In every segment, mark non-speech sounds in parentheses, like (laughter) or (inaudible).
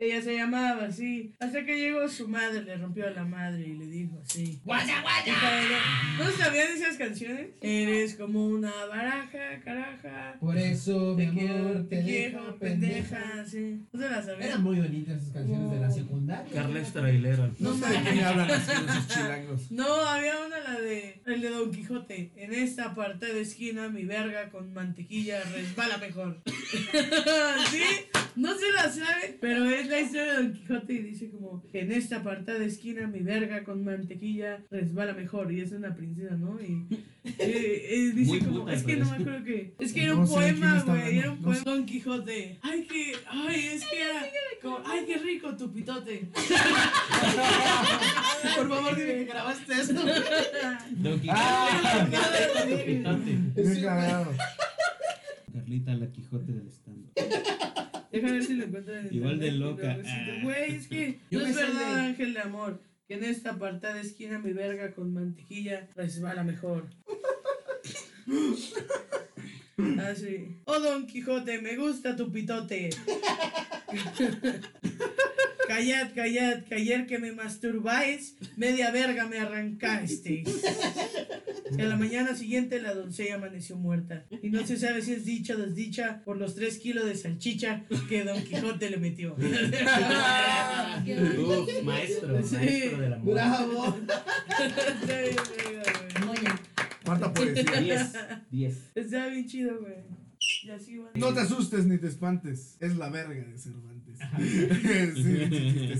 Ella se llamaba así. Hasta que llegó su madre, le rompió a la madre y le dijo así. ¡Guaya, guaya! De ¿No sabían esas canciones? Eres como una baraja, caraja. Por eso, mi Te quiero, amor, te quiero, pendeja, sí. ¿No se las sabían? Eran muy bonitas esas canciones de la Oh. secundaria. Carles Trailero. No No sé de me hablan así esos chilangos. No, había una la de el de Don Quijote. En esta apartada esquina mi verga con mantequilla resbala mejor. (laughs) ¿Sí? No se la sabe, pero es la historia de Don Quijote y dice como en esta apartada esquina mi verga con mantequilla resbala mejor y es una princesa, ¿no? Y, (laughs) eh, eh, dice Muy como puta, es que no me es- acuerdo que (laughs) es que era un poema, güey, era un no poema sé. Don Quijote. Ay que ay, es que era como, ay qué rico tu pitote. (laughs) Por favor, dime que grabaste esto. Don Quijote. Ah. Cagado. Carlita la Quijote del stand. Déjame ver si lo encuentro en Igual de loca. Ah. Güey, es que Yo no me es verdad, de- ángel de amor. Que en esta apartada esquina mi verga con mantequilla resbala mejor. (laughs) Ah, sí. Oh, Don Quijote, me gusta tu pitote. (laughs) Callad, callad, que ayer que me masturbáis, media verga me arrancaste. Y a la mañana siguiente la doncella amaneció muerta. Y no se sabe si es dicha o desdicha por los tres kilos de salchicha que Don Quijote le metió. (laughs) Uf, maestro, Sí. maestro del amor. Bravo. (laughs) Oye, ¿Cuánta poesía? 10. 10. Está bien chido, güey. Y así va. No te asustes ni te espantes. Es la verga de Cervantes. (laughs) sí,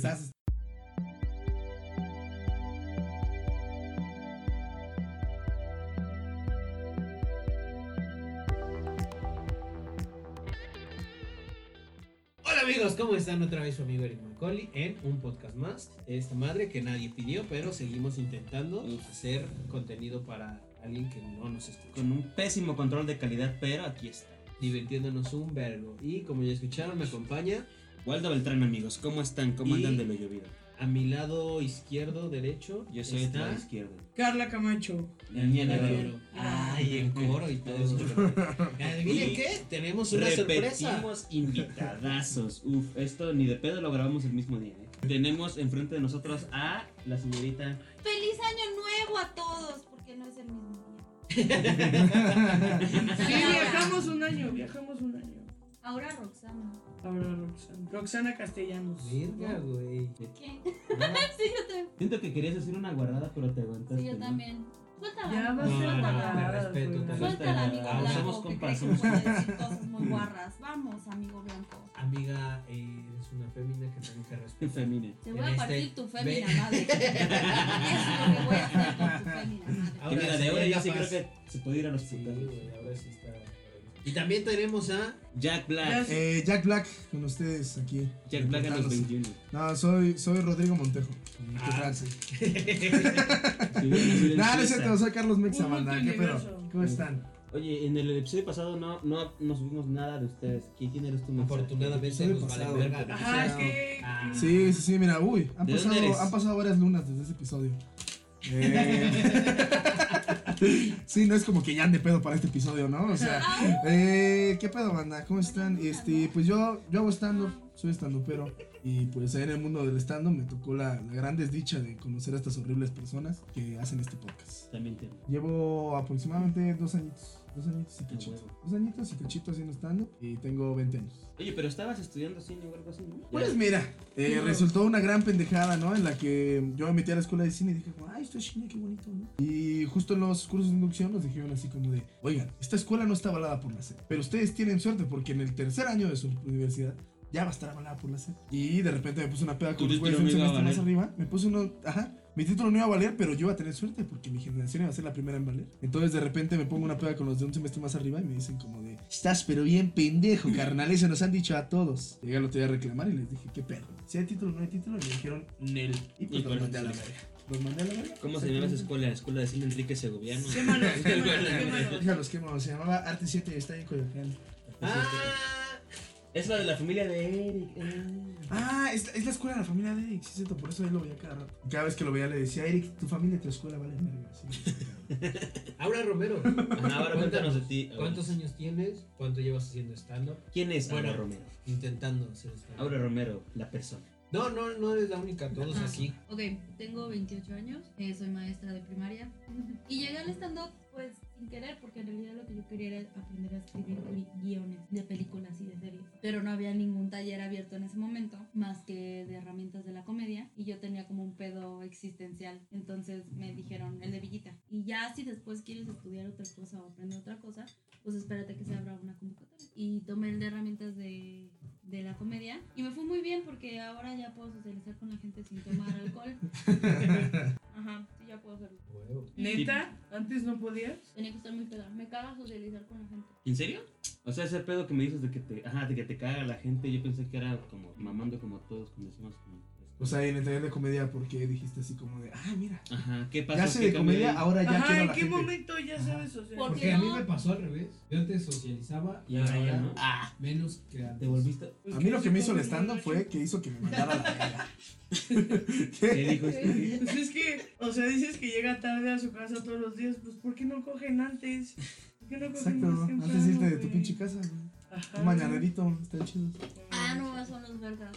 amigos, ¿cómo están? Otra vez su amigo Eric Macaulay en un podcast más. Esta madre que nadie pidió, pero seguimos intentando hacer contenido para alguien que no nos escucha. Con un pésimo control de calidad, pero aquí está. Divirtiéndonos un vergo. Y como ya escucharon, me acompaña Waldo Beltrán, amigos, ¿cómo están? ¿Cómo Y- andan de lo llovido? A mi lado izquierdo, derecho. Yo soy está lado izquierdo. Carla Camacho. El de de oro. oro. Ay, en coro y todo eso. (laughs) Adivinen Y qué, tenemos una sorpresa. Repetimos invitadazos. Uf, esto ni de pedo lo grabamos el mismo día. ¿eh? Tenemos enfrente de nosotros a la señorita. feliz año nuevo a todos, porque no es el mismo día. (laughs) Sí, viajamos un año, viajamos un año. Ahora Roxana. Ahora Roxana. Roxana Castellanos. Verga, güey. ¿Qué? (laughs) sí, yo también. Siento que querías decir una guardada, pero te aguantaste. Sí, yo ¿no? también. Suéltala. Ya va a No, te respeto, te Suéltala, amigo Ah, blanco. somos compas, cosas muy guarras. Vamos, amigo blanco. Amiga, eh, eres una fémina que tengo (laughs) que respetar. Femina. Te voy En a este- partir tu ve- fémina (laughs) madre. Eso es lo que voy a hacer con tu fémina madre. Que Ahora mira, de ahora ya sí creo que se puede ir a los Sí, güey, ahora sí está. Y también tenemos a. Jack Black. Eh, Jack Black con ustedes aquí. Jack Black a los reportándose. 21. No, soy, soy Rodrigo Montejo. Ah. Nah, (laughs) (laughs) no es cierto, soy Carlos Mexa, banda. ¿Qué pedo? ¿Cómo están? Oye, en el episodio pasado no, no, no subimos nada de ustedes. ¿Quién, quién eres tú, Mexa? Afortunadamente nos vale pasado. verga. Ajá, es que. Ah. Sí, sí, sí, mira, uy, han ¿De dónde pasado, han pasado varias lunas desde ese episodio. (laughs) Eh, (laughs) sí, no es como que ya ande pedo para este episodio, ¿no? O sea, eh, ¿qué pedo, banda? ¿Cómo están? Este, pues yo, yo hago stand soy estando pero y pues ahí en el mundo del stand me tocó la, la gran desdicha de conocer a estas horribles personas que hacen este podcast. También te. Llevo aproximadamente dos añitos, dos añitos y Ah, cachito. Dos añitos y cachito haciendo stand y tengo 20 años. Oye, pero estabas estudiando cine o algo así, ¿no? Pues mira, eh, No. resultó una gran pendejada, ¿no? En la que yo me metí a la escuela de cine y dije, ay, esto es cine, qué bonito, ¿no? Y justo en los cursos de inducción nos dijeron así como de, oigan, esta escuela no está avalada por la SEP, pero ustedes tienen suerte porque en el tercer año de su universidad ya va a estar avalada por la SEP. Y de repente me puse una peda con los güeyes título un semestre más arriba, me puse uno, ajá. Mi título no iba a valer, pero yo iba a tener suerte porque mi generación iba a ser la primera en valer. Entonces de repente me pongo una peda con los de un semestre más arriba y me dicen como de, estás pero bien pendejo, (laughs) carnal, eso nos han dicho a todos. Llegué al otro día a reclamar y les dije, ¿qué pedo? Si hay título o no hay título, y me dijeron, Nel. Y pues los por mandé a la verga. Los mandé a la verga. ¿Cómo se llama esa escuela? La escuela de cine Enrique Segoviano. Quémalos, (laughs) quémalos. Déjalos quemados, se llamaba Arte 7 y está en Coyoacán. Ah, Es la de la familia de Eric. eh. Ah, es, es la escuela de la familia de Eric, sí, cierto, por eso él lo veía cada rato. Cada vez que lo veía le decía, Eric, tu familia y tu escuela valen verga. Sí, (laughs) Aura Romero. Ajá, ahora cuéntanos de ti. ¿Cuántos años tienes? ¿Cuánto llevas haciendo stand-up? ¿Quién es Bueno. Aura Romero? Intentando hacer stand-up. Aura Romero, la persona. No, no, no eres la única, todos Ajá. así. Ok, tengo 28 años, eh, soy maestra de primaria (laughs) y llegué al stand-up pues sin querer porque en realidad lo que yo quería era aprender a escribir gui- guiones de películas y de series. Pero no había ningún taller abierto en ese momento más que de herramientas de la comedia y yo tenía como un pedo existencial. Entonces me dijeron el de Villita. Y ya si después quieres estudiar otra cosa o aprender otra cosa, pues espérate que se abra una convocatoria. Y tomé el de herramientas de, de la comedia y me fue muy bien porque ahora ya puedo socializar con la gente sin tomar alcohol. (laughs) Ajá, sí, ya puedo hacerlo. Huevo. ¿Neta? ¿Antes no podías? Tenía que estar muy peda. Me caga socializar con la gente. ¿En serio? O sea, ese pedo que me dices de que te, ajá, de que te caga la gente, yo pensé que era como mamando como todos cuando decimos como. O sea, en el taller de comedia, ¿por qué dijiste así como de, ah, mira, Ajá, ¿qué pasa? ya sé de comedia, ahora ya Ajá, quiero a ¿en qué gente. momento ya sabes socializar? ¿Por Porque qué a mí no? me pasó al revés. Yo antes socializaba Y ahora ya no. Ah, menos que antes. ¿Te volviste? Pues A mí lo que me hizo el stand-up fue que hizo que me mandara a la verga. ¿Qué (laughs) ¿Qué? dijo este? Pues es que, o sea, dices que llega tarde a su casa todos los días, pues ¿por qué no cogen antes? ¿Por qué no cogen Exacto, más temprano, antes de irte de tu pinche casa, güey. Ajá. Un mañanerito, está chido. Ah, no, son los vergas.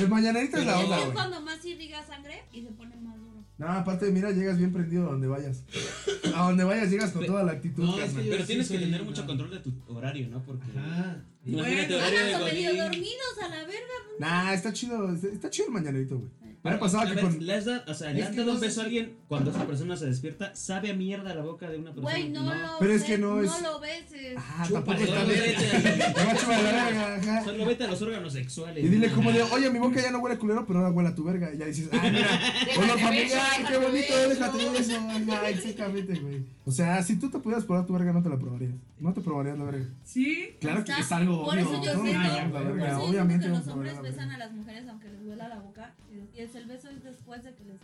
El mañanerito es la Es onda, que güey. cuando más irriga sangre y se pone más duro. No, aparte, mira, llegas bien prendido a donde vayas. A donde vayas llegas con Pe- toda la actitud, No, es carnal. que Pero sí tienes que soy tener mucho control de tu horario, ¿no? Porque. Ajá. Imagínate Bueno. horario de medio Godín. dormidos a la verga. Nah, está chido, está, está chido el mañanerito, güey. Me Pero, ha pasado a que ver, con... le has dado, o sea, le Es que dado no un beso a alguien cuando esa persona se despierta, sabe a mierda la boca de una persona. Güey, no, lo Pero es sé, que no es- lo beses. Ah, Chúpale, tampoco está Solo bien. vete, Te va a chupar la verga, ajá. solo vete a los órganos sexuales. Y dile como de, oye, mi boca ya no huele culero, pero ahora huele a tu verga. Y ya dices, ah, mira, (laughs) honor familiar, qué bonito, déjate de eso. Exactamente, güey. O sea, si tú te pudieras probar tu verga, no te la probarías. No te probarías la verga. ¿Sí? Claro que es algo Por eso yo siento, la por verga, eso yo obviamente que los hombres besan a las mujeres aunque les huela la boca. Y es el beso es después de que les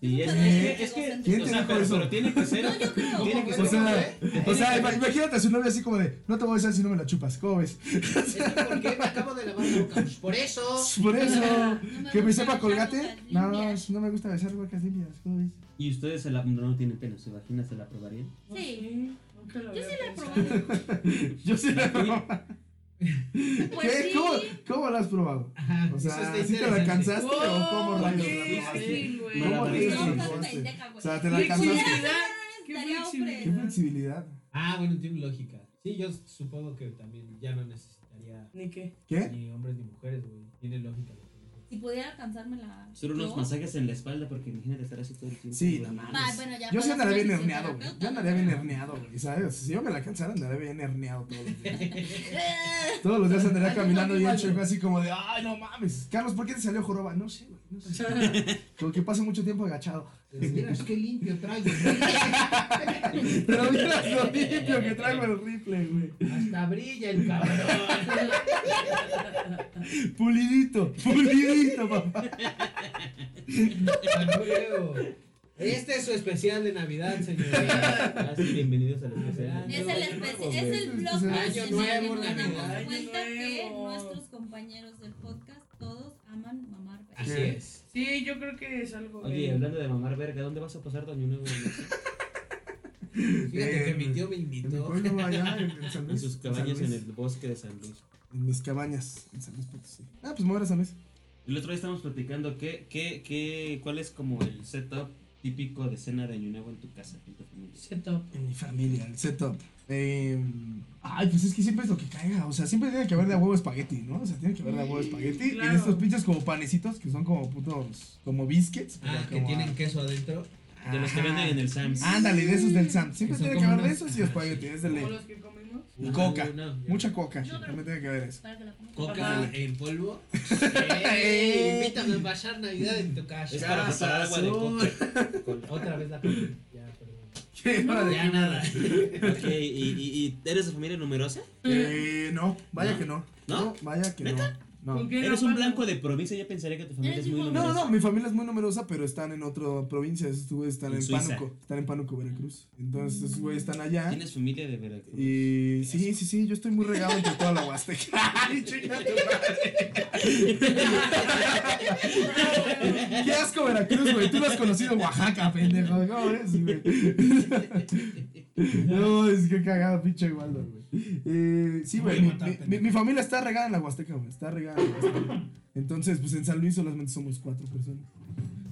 Sí, es, es que, es que. ¿Quién o te sea, dijo pero, eso? pero tiene que ser. No, yo creo. Tiene que O sea, o sea, ima- imagínate a su novia así como de, no te voy a besar si no me la chupas, ¿cómo ves? ¿Por qué me acabo de lavar la boca? Por eso. (laughs) Por eso, No que me sepa colgate. No, no me gusta besar bocas limpias, ¿cómo ves? Y ustedes se la, no tienen pena, su vagina se la probarían. No Sí. (laughs) Yo sí la probado. Yo sí la probado. Pues ¿Qué? sí. ¿Cómo, ¿Cómo la has probado? Ajá, O sea, ¿sí te la alcanzaste o cómo Oh, rayos güey. ¿Cómo O sea, te la Flexibilidad. alcanzaste. Qué flexibilidad. Qué flexibilidad. Ah, bueno, tiene lógica. Sí, yo supongo que también ya no necesitaría ¿Ni qué? ¿Qué? ni hombres ni mujeres, güey. Tiene lógica lo. Si pudiera alcanzarme la. Hacer unos yo- masajes en la espalda porque imagínate estar así todo el tiempo. Sí, no mames. Ah, bueno, ya Yo sí andaría bien herneado, güey. Yo andaría bien herneado, güey, ¿sabes? Si yo me la alcanzara, andaría bien herneado todos los días. (laughs) Todos los días andaría caminando chueco, güey. así como de, ay, no mames. Carlos, ¿por qué te salió joroba? No sé, güey, no sé. (laughs) Como que paso mucho tiempo agachado. Miras qué limpio traigo. (laughs) Pero mira lo limpio que traigo el rifle, güey. Hasta brilla el cabrón. (laughs) Pulidito, pulidito, papá. (laughs) Este es su especial de Navidad, señorita. Ah, sí, bienvenidos al especial. Es el, Año espe- nuevo, es el blog Año nuevo, nos Navidad. damos Año cuenta que nuestros compañeros del podcast todos aman mamar. Así es. Sí, yo creo que es algo. Oye, bien. hablando de mamar verga, ¿dónde vas a pasar año nuevo? (laughs) Fíjate que mi tío me En mi invitó. pueblo allá, en, en San En Luis. sus San cabañas en Luis. el bosque de San Luis. En mis cabañas, en San Luis Potosí. Ah, pues me voy a San Luis. El otro día estábamos platicando qué, qué, qué, cuál es como el setup típico de cena de año nuevo en tu casa, en tu familia. Setup. En mi familia, el setup. Eh, ay, pues es que siempre es lo que caiga. O sea, siempre tiene que haber de a huevo espagueti, ¿no? O sea, tiene que haber de a huevo espagueti. Claro. Y de estos pinches como panecitos que son como putos, como biscuits. Ah, que tienen a- queso adentro. De los que venden en el Sam's. Ándale, de esos del Sam. Siempre tiene que haber de esos y espagueti, es de ley. los que comimos. Y coca. Mucha coca, también tiene que haber eso. Coca en polvo. (laughs) Ey. Ey, invítame a pasar Navidad en tu casa. Es para preparar agua de coca. Otra vez la coca. Ya. Órale. Ya nada. (laughs) Ok, ¿y, y, y eres de familia numerosa? Eh, no, vaya ¿No? que no. ¿No? vaya que ¿Neta? no. No. ¿Con qué Eres un blanco de provincia, yo pensaría que tu familia es muy hijo- No, no, numerosa. no, mi familia es muy numerosa, pero están en otra provincia. Esos güeyes están En. Pánuco. Están en Pánuco, Veracruz. Entonces, esos güeyes están allá. Tienes familia de Veracruz. Y sí, sí, sí, yo estoy muy regado entre toda la Huasteca. (laughs) Ay, chinga tu madre. (laughs) Qué asco Veracruz, güey. Tú no has conocido Oaxaca, pendejo. ¿Cómo ves, güey? No, es que cagado, pinche Waldo, güey. Eh, sí, güey. Mi, mi- mi- mi familia está regada en la Huasteca, güey. Está regada en la Huasteca. Entonces, pues en San Luis solamente somos cuatro personas.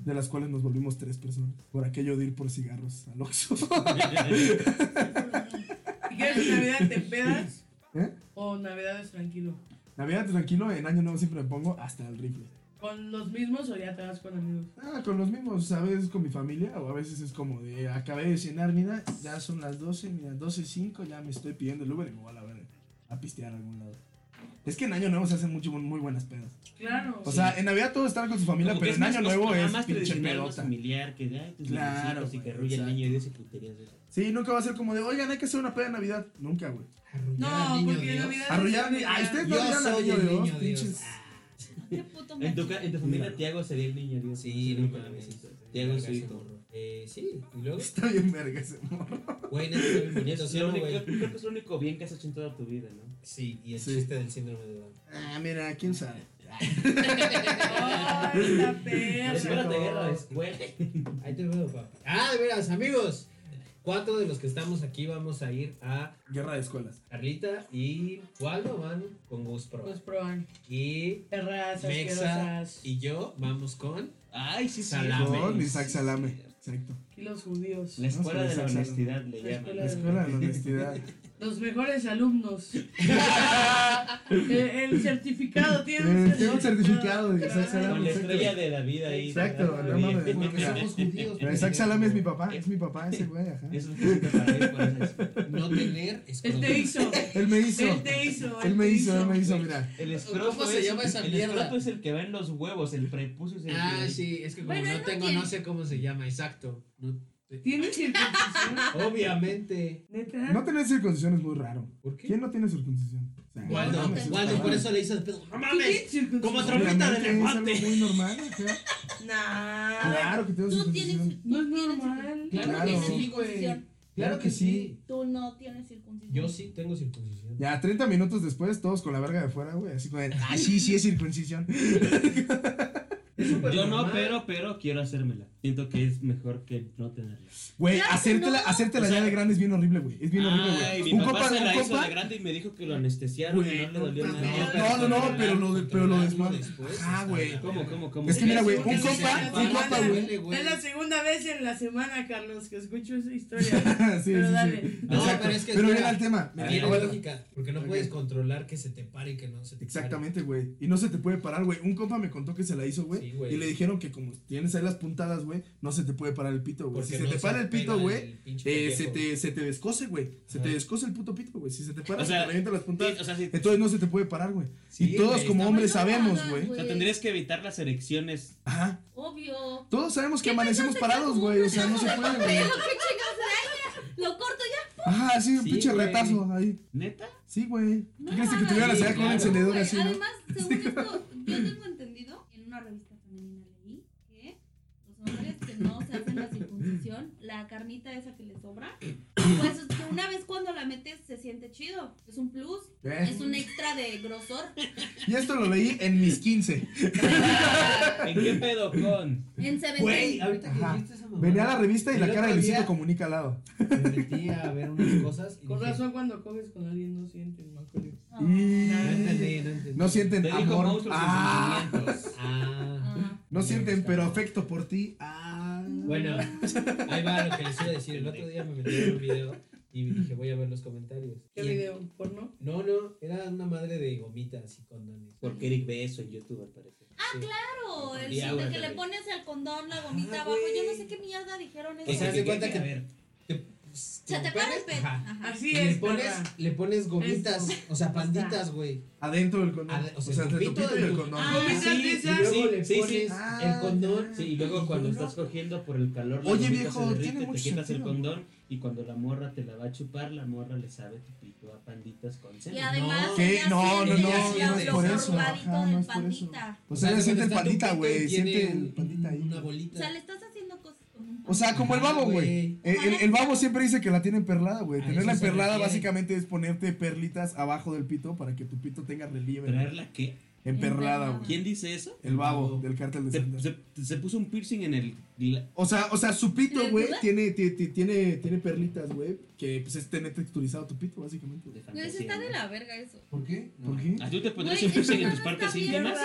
De las cuales nos volvimos tres personas. Por aquello de ir por cigarros al Oxxo. (laughs) ¿Y quieres Navidad te pedas ¿Eh? o Navidades tranquilo? Navidad tranquilo, en año nuevo siempre me pongo hasta el rifle. ¿Con los mismos o ya te vas con amigos? Ah, con los mismos, a veces con mi familia o a veces es como de acabé de cenar, mira, ya son las 12, mira, 12.05, ya me estoy pidiendo el Uber y me voy a la verga a pistear a algún lado. Es que en año nuevo se hacen mucho, muy buenas pedas. Claro. O sea, en Navidad todos están con su familia, Como pero es en año nuevo es más pinche más pedota. familiar, que de ay, tus Claro, claro, y que el niño y dice puterías de. Sí, nunca va a ser como de, oigan, hay que hacer una peda de Navidad. Nunca, güey. Arrullar no, porque Dios. Navidad. Arrullar, es ni- ay, ustedes no arrullan al niño Dios, niño Dios. Pinches. Qué (laughs) puto En tu, en tu familia. Tiago sería el niño Dios. Sí, no mames. Tiago es. Eh, sí, y luego, Está bien verga ese morro. (laughs) güey, neta, está bien bonito, ¿sí no, güey? creo que es lo único bien que has hecho en toda tu vida, ¿no? Sí, y el Sí. chiste del síndrome de Down. Ah, mira, quién sabe. (laughs) Ay, la perra. Espérate, guerra después. Ahí te veo, papá. Ah, de veras, amigos. Cuatro de los que estamos aquí vamos a ir a Guerra de escuelas. Carlita y Waldo van con Gus Pro. Pues proban. Y Perras Mexa asquerosas. y yo vamos con Ay, sí, sí. Salame. Con Isaac Salame. Exacto. Y los judíos. La escuela de la honestidad le La llaman. escuela La escuela de la honestidad. (laughs) Los mejores alumnos. (laughs) el, el certificado tiene Eh, Tiene un certificado de Isaac Con Salame. la exacto. estrella de David ahí. Exacto, no mames. Porque somos judíos. Pero Isaac Salame es mi papá, es mi papá ese güey, ajá. Es un para No tener Él te hizo. (laughs) Él me hizo. Él te hizo. Él me hizo, él me hizo, mira. El escroto ¿Cómo se es- llama esa el mierda? escroto es el que va en los huevos, el prepucio es el Ah, sí, es que como no no tengo, no sé cómo se llama, exacto. No te- ¿Tiene circuncisión? (laughs) Obviamente. ¿Neta? No tener circuncisión es muy raro. ¿Por qué? ¿Quién no tiene circuncisión? O sea, Waldo, no mames, Waldo, está por eso le hizo de pedo. ¡No ¿Tú mames! tienes? Como trompeta de Obviamente, es algo elefante. muy normal. (laughs) Nah. Claro que tengo Tú tienes. circuncisión. No es tienes normal. Claro tienes que sí, güey. Claro que sí. Tú no tienes circuncisión. Yo sí tengo circuncisión. Ya, 30 minutos después, todos con la verga de fuera, güey. Así como, de, ah, sí, sí, es circuncisión. (laughs) Yo no, pero, pero quiero hacérmela. Siento que es mejor que no tenerla. Güey, hacértela, no. hacértela O sea- ya de grande es bien horrible, güey. Es bien horrible, güey. Un papá compa, se la un hizo de grande y me dijo que lo anestesiaron y no le dolió no, nada. no, no, no, pero lo de- pero lo Controlarlo desmadre. después Ah, güey. ¿Cómo, cómo, cómo? Es que mira, güey, un llama un compa, Duele, güey. Es la segunda vez en la semana, Carlos, que escucho esa historia. (laughs) sí, Pero sí, dale. sí. No, pero es que Pero mira, al tema. Tiene aguanta. lógica, porque no puedes controlar que se te pare y que no se te pare. Exactamente, güey. Y no se te puede parar, güey. Un compa me contó que se la hizo, güey. Sí, güey. y le dijeron que como tienes ahí las puntadas, güey, no se te puede parar el pito, güey. Porque Si se te para el pito, güey, eh, se, te, se te descose, güey. Se te descose el puto pito, güey. Si se te para, O sea, se te revienta las Sí, puntadas. o sea, sí, Entonces no se te puede parar, güey. Sí, y todos güey, como hombres sabemos, güey. o sea, tendrías que evitar las erecciones. Ajá. Obvio. Todos sabemos que ¿Qué amanecemos parados, güey. O sea, no se puede, de güey. (laughs) Lo corto ya. Ajá, sí, un Sí, pinche retazo ahí. ¿Neta? Sí, güey. ¿Qué crees que no, te iban a sí, hacer con un encendedor así, no? Además, según esto, yo tengo hacen la circuncisión, la carnita esa que les sobra, pues una vez cuando la metes se siente chido. Es un plus, ¿Eh? es un extra de grosor. Y esto lo leí en mis 15. ¿En qué pedo con? En Seventeen. Güey, ahorita que dijiste esa mamada, Venía a la revista y la cara de Luisito comunica al lado. Me metí a ver unas cosas y Con dije, razón, cuando coges con alguien no me acuerdo. Ah. Y... No entendí, no entendí. No sienten Te amor. Ah. sentimientos. Ah. Ah. No sienten, pero afecto por ti. Ah. Bueno, ahí va lo que les iba a decir. El otro día me metí en un video y dije, voy a ver los comentarios. ¿Qué Y- video? ¿Porno? No, no, era una madre de gomitas y condones. Porque Eric ve eso en YouTube, al parecer. Sí. Claro, el chiste ahora que le pones el condón, la gomita abajo. Yo no sé qué mierda dijeron eso. O sea, de que- cuenta que- que, a ver, te- se te para el pelo. Ajá. Ajá. Así Y es. le pones, le pones gomitas, Esto. o sea, panditas, güey. Adentro del condón. Ade- o sea, entre tu pito pito y el condón. Ah, Gomitas sí, Y Sí, le sí, pones sí. Ah, el condón. Sí, y luego cuando estás cogiendo por el calor, Oye, viejo, se derrite, tiene te mucho quitas el sentido. condón Y cuando la morra te la va a chupar, la morra le sabe tu pito a panditas con Y semen. además. No. ¿Qué? No, no, no, no es por eso. Ajá, no es por eso. pandita. O sea, ella siente el pandita, y güey. Siente el pandita ahí. Una O bolita. sea, le estás haciendo cosas. O sea, como el babo, güey. Eh, El, el babo siempre dice que la tiene emperlada, güey. A Tenerla emperlada básicamente es ponerte perlitas abajo del pito para que tu pito tenga relieve. ¿Traerla qué? Emperlada, güey. ¿Quién dice eso? El babo del cártel de Se, Santa. se- se puso un piercing en el. O sea, o sea, su pito, ¿En el güey, tiene, ti- ti- tiene, tiene perlitas, güey, que pues es tener texturizado tu pito, básicamente. Güey, fantasía, está de ¿no? la verga eso. ¿Por qué? ¿Por qué? ¿A tú te pondrías un piercing eso en tus no partes íntimas?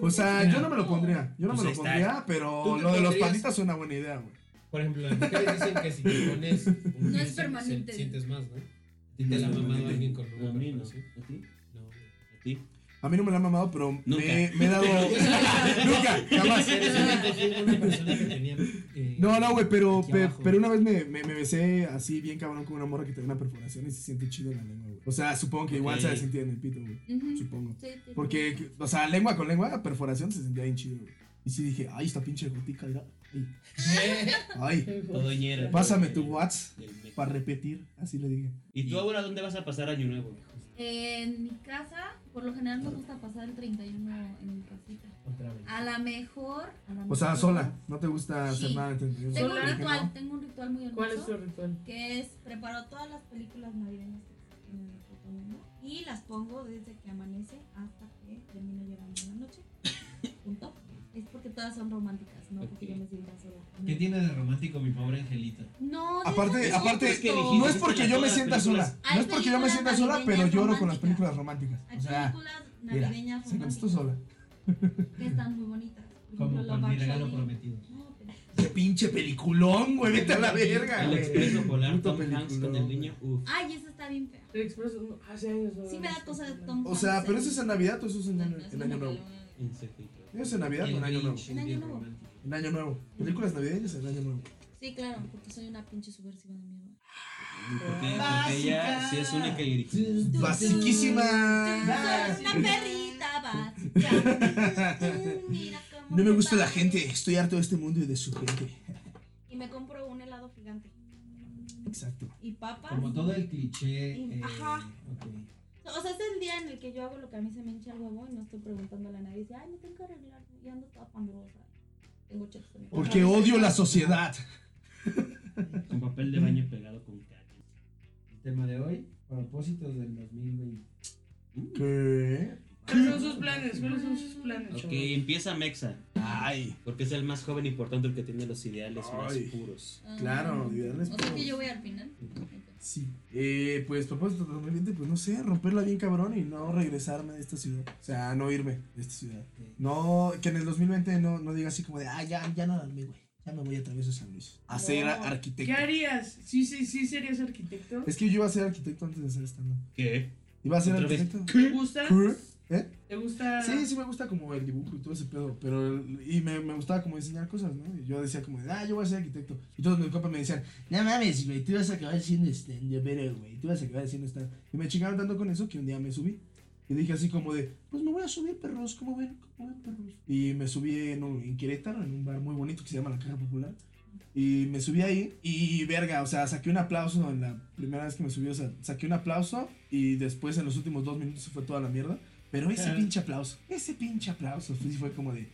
O sea, yo no me lo pondría. Yo no Pues me lo ahí está. pondría, pero ¿Tú te lo de los panditas es una buena idea, güey. Por ejemplo, las mujeres dicen que si te pones un (laughs) No es piercing, permanente. sientes más, ¿no? ¿A te la ha mamado alguien con A una mí no. ¿A ti? No, güey. ¿A ti? A mí no me la han mamado, pero Nunca. me, me he dado. (laughs) (laughs) Nunca, jamás. Una persona que tenía. eh, No, no, güey, pero, pe- pero una vez me, me, me besé así bien cabrón con una morra que tenía una perforación y se siente chido en la lengua, güey. O sea, supongo que igual se ha de sentir en el pito, güey. Supongo. Sí, sí. Porque, o sea, lengua con lengua, perforación se sentía bien chido, güey. Y sí dije, ay, esta pinche gotica, mira. Ay, (laughs) ay, pásame tu WhatsApp para repetir. Así le dije. ¿Y tú ahora dónde vas a pasar año nuevo? En mi casa, por lo general me gusta pasar el 31 en mi casita. Otra vez. A la mejor. a la O sea, mejor- sola. No te gusta hacer Sí. nada. Tengo ¿Sola? un ¿Por qué ritual, no? tengo un ritual muy hermoso. ¿Cuál es tu ritual? Que es preparo todas las películas navideñas y las pongo desde que amanece hasta que termino llorando en la noche. Punto. Es porque todas son románticas, no porque yo me sienta sola. ¿Qué tiene de romántico mi pobre angelito? No, Aparte, aparte, es que no es porque yo me sienta sola. No es porque yo me sienta sola, pero lloro con las películas románticas. Hay O sea, películas mira, navideñas se contestó románticas sola. que están muy bonitas. Como con mi regalo prometido. No, pero- Qué pinche peliculón, güey. Vete a la verga, El expreso polar, Puto Tom Hanks con el niño. Uf. Ay, esa está bien fea. El expreso no, hace años. no Sí me da cosa de Tom O sea, pero eso es en Navidad o eso es en año, Es en una año nuevo. película. Insectito. ¿Eso es en Navidad o en año nuevo? En Año Nuevo. romántico. En año nuevo. Películas navideñas en año nuevo. Sí, claro, porque soy una pinche subversiva de mierda. Porque, porque ella sí es única y original. Basiquísima. Soy una perrita básica. Mira cómo No me gusta la gente. Estoy harto de este mundo y de su gente. Y me compro un helado gigante. Exacto. Y papas. Como todo el cliché. Y- eh, ajá. ok. O sea, es el día en el que yo hago lo que a mí se me hincha el huevo y no estoy preguntándole a nadie. Dice, ay, me tengo. Y ando toda pandrosa. Tengo chetos en mi Porque odio la sociedad. (laughs) Con papel de baño pegado con caca. El tema de hoy: propósitos del 2020. ¿Qué? ¿Cuáles son sus planes? ¿Cuáles son sus planes? Ok, chavos? empieza Mexa. Ay, Porque es el más joven y por tanto el que tiene los ideales más puros. Ah, Claro, ideales O sea que yo voy al final. Sí. Eh, pues propósito de 2020, pues no sé, romperla bien cabrón y no regresarme de esta ciudad. O sea, no irme de esta ciudad. No, que en el 2020 no, no diga así como de, ah, ya, ya no la armé, güey. Ya me voy a través de San Luis. A ser No. arquitecto. ¿Qué harías? ¿Sí, sí, sí serías arquitecto? Es que yo iba a ser arquitecto antes de ser stand ¿Qué? Iba a ser arquitecto. ¿Te gusta? ¿Qué? ¿Eh? ¿Te gusta? Sí, sí me gusta como el dibujo y todo ese pedo, pero y me, me gustaba como diseñar cosas, ¿no? Y yo decía como de, ah, yo voy a ser arquitecto. Y todos mis compas me decían, no mames, güey, tú vas a acabar siendo stand pero güey, tú vas a acabar siendo stand Y me chingaron tanto con eso que un día me subí. Y dije así como de, pues me voy a subir, perros, ¿cómo ven? ¿Cómo ven, perros? Y me subí en, un- en Querétaro, en un bar muy bonito que se llama La Caja Popular. Y me subí ahí y verga, o sea, saqué un aplauso en la primera vez que me subí, o sea, saqué un aplauso y después en los últimos dos minutos se fue toda la mierda. Pero ese pinche aplauso, ese pinche aplauso, sí fue como de,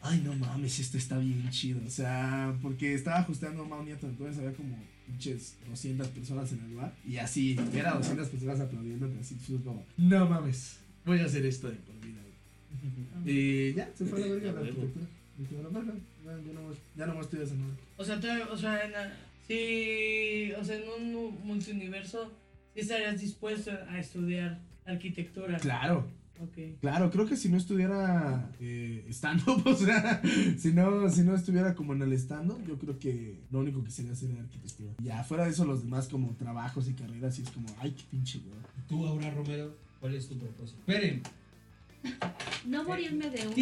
ay no mames, esto está bien chido. O sea, porque estaba ajustando a Mau Nieto, entonces había como pinches 200 personas en el bar. Y así, era 200 personas aplaudiendo, así fue como, no mames, voy a hacer esto de por vida. güey". (laughs) Y ya, se fue a la verga la arquitectura. Dije, bueno, verga, ya, ya no, más- ya no más estoy haciendo nada. O sea, tú- o sea, en la- sí, o sea, en un mu- multiuniverso, sí estarías dispuesto a estudiar arquitectura. Claro. Ok. Claro, creo que si no estuviera eh, stand-up, o sea, si no, si no estuviera como en el stand-up, yo creo que lo único que sería hacer arquitectura. Ya fuera de eso, los demás como trabajos y carreras, y es como, ay, qué pinche, güey. Tú, Aura Romero, ¿cuál es tu propósito? Esperen. No morirme de un.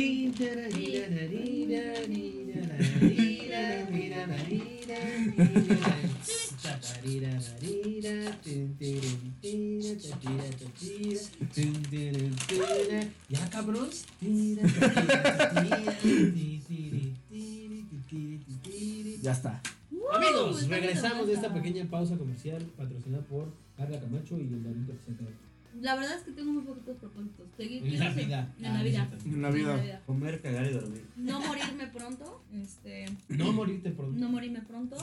Ya, cabrón. Ya está. Amigos, regresamos de esta pequeña pausa comercial patrocinada por Carla Camacho y el se acaba. La verdad es que tengo muy poquitos propósitos. Seguir, En la vida. En Ah, la vida. no es En la En vida. Comer, cagar y dormir. No morirme pronto. Este, No morirte pronto. no morirme pronto.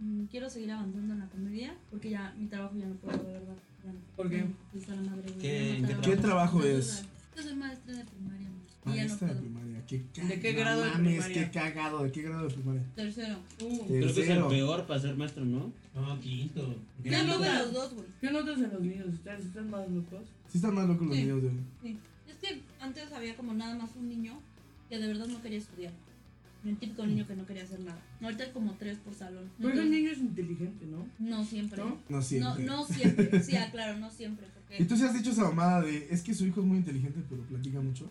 Mm, Quiero seguir avanzando en la comedia porque ya mi trabajo ya no puedo, de verdad. Ya no. ¿Por qué? Sí, está la madre, ¿Qué- no trabajo. ¿Qué trabajo Yo es? soy- Yo soy maestra de primaria. y ya no Maestra de primaria. ¿Qué ¿De qué grado de mames, primaria? qué cagado. ¿De qué grado de primaria? Tercero. Uh, Creo que es el Tercero. peor para ser maestro, ¿no? No, quinto. Ya no te- los dos, güey. ¿Qué notas en los niños? ¿Ustedes están más locos? Sí están más locos los Sí. niños de Sí. Es que antes había como nada más un niño que de verdad no quería estudiar. El típico niño que no quería hacer nada. Ahorita hay como tres por salón. Pues el niño es inteligente, ¿no? no siempre. ¿No? No siempre. No, no siempre. Sí, ah, claro, no siempre. ¿Y tú sí has dicho esa mamada de es que su hijo es muy inteligente, pero platica mucho?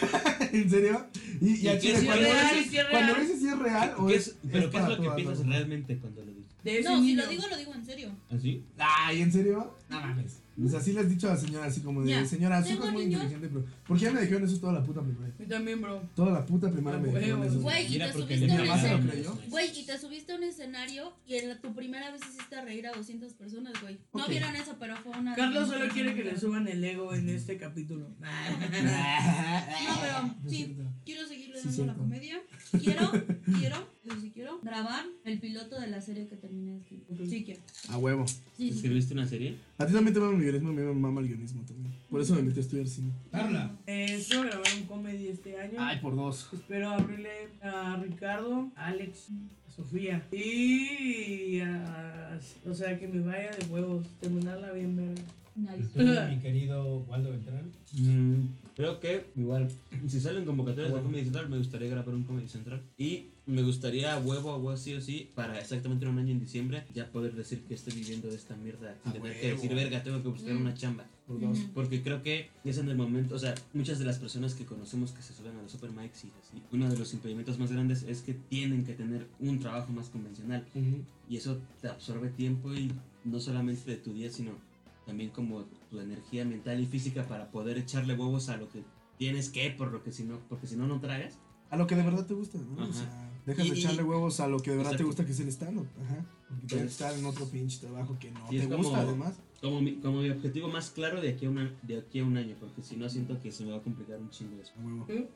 (laughs) ¿En serio? Y, y, ¿Y a Chile, cuando real? dices, ¿Qué es cuando dices si es real o ¿Qué es, es- ¿Pero es qué es lo que piensas ¿no? realmente cuando lo dices? No, si lo digo, lo digo en serio. ¿Así? Ay, ¿en serio? No mames. O sea, sí le has dicho a la señora así como de, Ya, señora, su hijo es muy niños- inteligente, pero ¿por qué me dijeron eso toda la puta primaria? A mí también, bro. Toda la puta primaria me dijeron eso. Güey, y te subiste a un mamá se lo escenario. creyó. Güey, y te subiste a un escenario y en la, tu primera vez hiciste reír a 200 personas, güey. No vieron eso, pero fue una. Carlos solo quiere que le suban el ego en este capítulo. (laughs) No, pero (laughs) sí, quiero seguirle Sí, dando la comedia. Quiero, quiero, yo sí quiero grabar el piloto de la serie que terminé de escribir. Sí quiero. A huevo. Sí, sí. ¿Escribiste una serie? A ti también te mama el guionismo, a mí me mama el guionismo también. Por eso me metí a estudiar cine. Carla. Eh, espero grabar un comedy este año. Ay, por dos. Espero abrirle a Ricardo, a Alex, a Sofía. Y a, o sea, que me vaya de huevos. Terminarla bien, verga. Nice. Tú, mi querido Waldo Beltrán. Mm, creo que igual, si salen convocatorias de Comedy Central, me gustaría grabar un Comedy Central. Y me gustaría a huevo, a huevo, sí o sí, para exactamente un año en diciembre, ya poder decir que estoy viviendo de esta mierda. Sin A tener que huevo. decir, verga, tengo que buscar Mm. una chamba. Por dos. Porque creo que es en el momento, o sea, muchas de las personas que conocemos que se suben a los mics y así, uno de los impedimentos más grandes es que tienen que tener un trabajo más convencional. Ujú. Y eso te absorbe tiempo y no solamente de tu día, sino también como tu energía mental y física para poder echarle huevos a lo que tienes que, por lo que si no, porque si no, no tragas. A lo que de verdad te gusta, ¿no? O sea, dejas Y- de echarle huevos a lo que de verdad te gusta, que es el stand-up. Ajá. Porque Entonces- estar en otro pinche trabajo que no te como- gusta, además. Como mi, como mi objetivo más claro de aquí, a una, de aquí a un año, porque si no siento que se me va a complicar un chingo eso. Huevo. ¿Sí?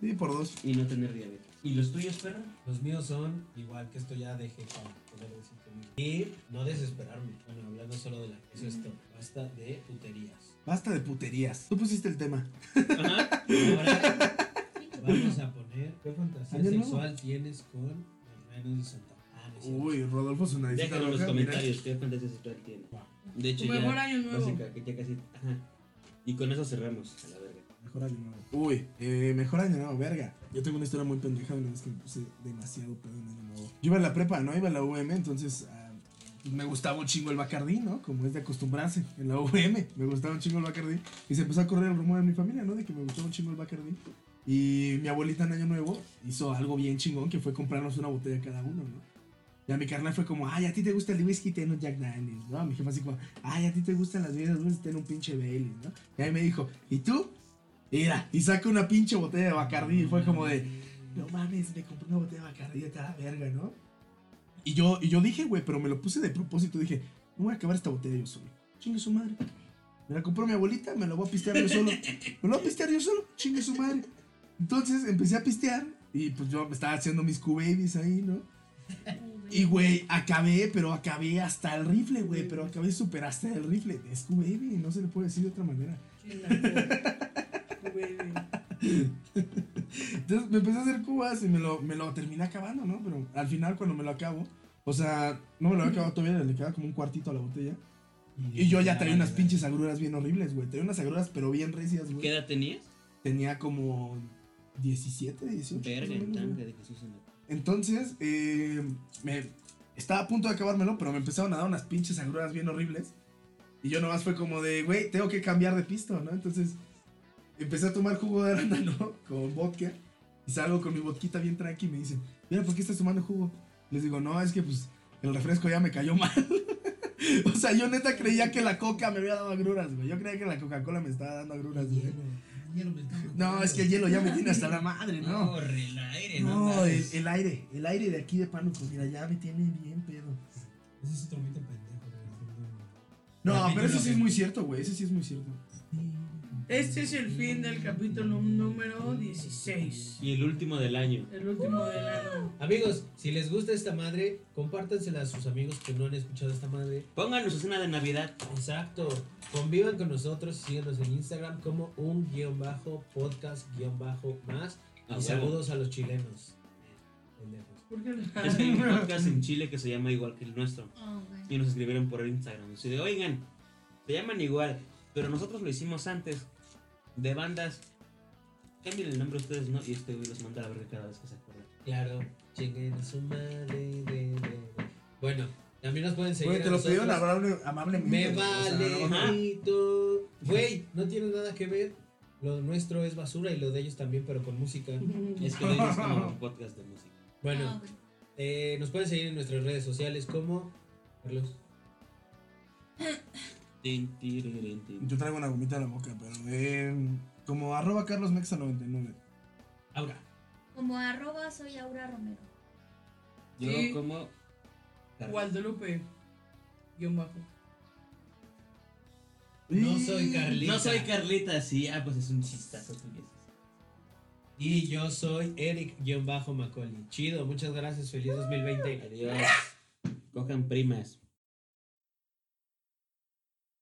Sí, por dos. Y no tener diabetes. ¿Y los tuyos, perro? Los míos son igual que esto ya deje para poder decir conmigo. Y no desesperarme. Bueno, hablando solo de la que es esto. Basta de puterías. Basta de puterías. Tú pusiste el tema. Ajá. Ahora vamos a poner ¿qué fantasía Año nuevo. sexual tienes con los renos de Santa Ah, no es cierto. Uy, Rodolfo su nariz. Déjalo en los comentarios qué fantasía sexual tiene. De hecho, Tu ya, mejor año nuevo. básica, que ya casi. Ajá. Y con eso cerramos, a la verga. Mejor año nuevo. Uy, eh, mejor año nuevo, verga. Yo tengo una historia muy pendeja, una vez que me puse demasiado pedo en año nuevo. Yo iba en la prepa, ¿no? Iba en la UM, entonces ah, me gustaba un chingo el Bacardí, ¿no? Como es de acostumbrarse en la UM. Me gustaba un chingo el Bacardí. Y se empezó a correr el rumor en mi familia, ¿no? De que me gustaba un chingo el Bacardí. Y mi abuelita en año nuevo hizo algo bien chingón, que fue comprarnos una botella cada uno, ¿no? Y a mi carnal fue como, ay, a ti te gusta el whisky, ten un Jack Daniels, ¿no? A mi jefa así como, ay, a ti te gustan las bebidas dulces, ten un pinche Bailey, ¿no? Y ahí me dijo, ¿y tú? Mira, y saca una pinche botella de Bacardí y fue como de, no mames, me compré una botella de Bacardí de la verga, ¿no? Y yo, y yo dije, güey, pero me lo puse de propósito, dije, no voy a acabar esta botella yo solo. Chingue su madre. Me la compró mi abuelita, me la voy a pistear yo solo. Me la voy a pistear yo solo, chingue su madre. Entonces empecé a pistear y pues yo me estaba haciendo mis Q-Babies ahí, ¿no? Y güey, acabé, pero acabé hasta el rifle, güey, pero acabé super hasta el rifle. Es Q-Baby, no se le puede decir de otra manera. Entonces me empecé a hacer cubas y me lo, me lo terminé acabando, ¿no? Pero al final cuando me lo acabo, o sea, no me lo había acabado todavía, le quedaba como un cuartito a la botella. Y yo ya traía unas pinches agruras bien horribles, güey. Traía unas agruras pero bien recias, ¿Qué güey. edad tenías? Tenía como 17, 18. Verga, tanga güey. de Jesús en la- Entonces, eh, me estaba a punto de acabármelo, pero me empezaron a dar unas pinches agruras bien horribles. Y yo nomás fue como de, güey, tengo que cambiar de pisto, ¿no? Entonces, empecé a tomar jugo de arándano (laughs) con vodka. Y salgo con mi vodquita bien tranqui y me dicen, mira, ¿por qué estás tomando jugo? Les digo, no, es que pues el refresco ya me cayó mal. (laughs) o sea, yo neta creía que la coca me había dado agruras, güey. Yo creía que la Coca-Cola me estaba dando agruras, güey. Hielo, hielo me está No, es que el hielo ya me tiene hasta la madre, no. No, el aire, no. No, el, aire, el aire de aquí de Pánuco, mira, ya me tiene bien pedo. Ese es otro mito pendejo. No, pero ese sí es muy cierto, güey, ese sí es muy cierto. Este es el fin del capítulo número 16. Y el último del año. El último del año. Amigos, si les gusta esta madre, compártansela a sus amigos que no han escuchado esta madre. Pónganos su cena de Navidad. Exacto. Convivan con nosotros y síganos en Instagram como un guion bajo podcast guion bajo más. Y saludos a los chilenos. (laughs) Es que hay un podcast en Chile que se llama igual que el nuestro. Oh. Y nos escribieron por Instagram. De, oigan, se llaman igual, pero nosotros lo hicimos antes. De bandas. Cambien el nombre ustedes, ¿no? Y este güey los manda a la verga cada vez que se acuerda. Claro, a su madre. de- de- de. Bueno, también nos pueden seguir. Güey, a te lo pidieron amable- amablemente. Me güey, o sea, vale, no. Güey, no tiene nada que ver. Lo nuestro es basura y lo de ellos también, pero con música. (laughs) Es que ellos es como un podcast de música. Oh, Bueno, güey. eh, nos pueden seguir en nuestras redes sociales como. Carlos. (laughs) Yo traigo una gomita en la boca, pero eh, como arroba carlosmexa99. Aura. Como arroba soy Aura Romero. Yo Sí. como... Guadalupe. Guión bajo. No soy Carlita. No soy Carlita, sí, ah, pues es un chistazo tuyo. Y yo soy Eric-Macaulay. Chido, muchas gracias. Feliz 2020. Adiós. Cojan primas.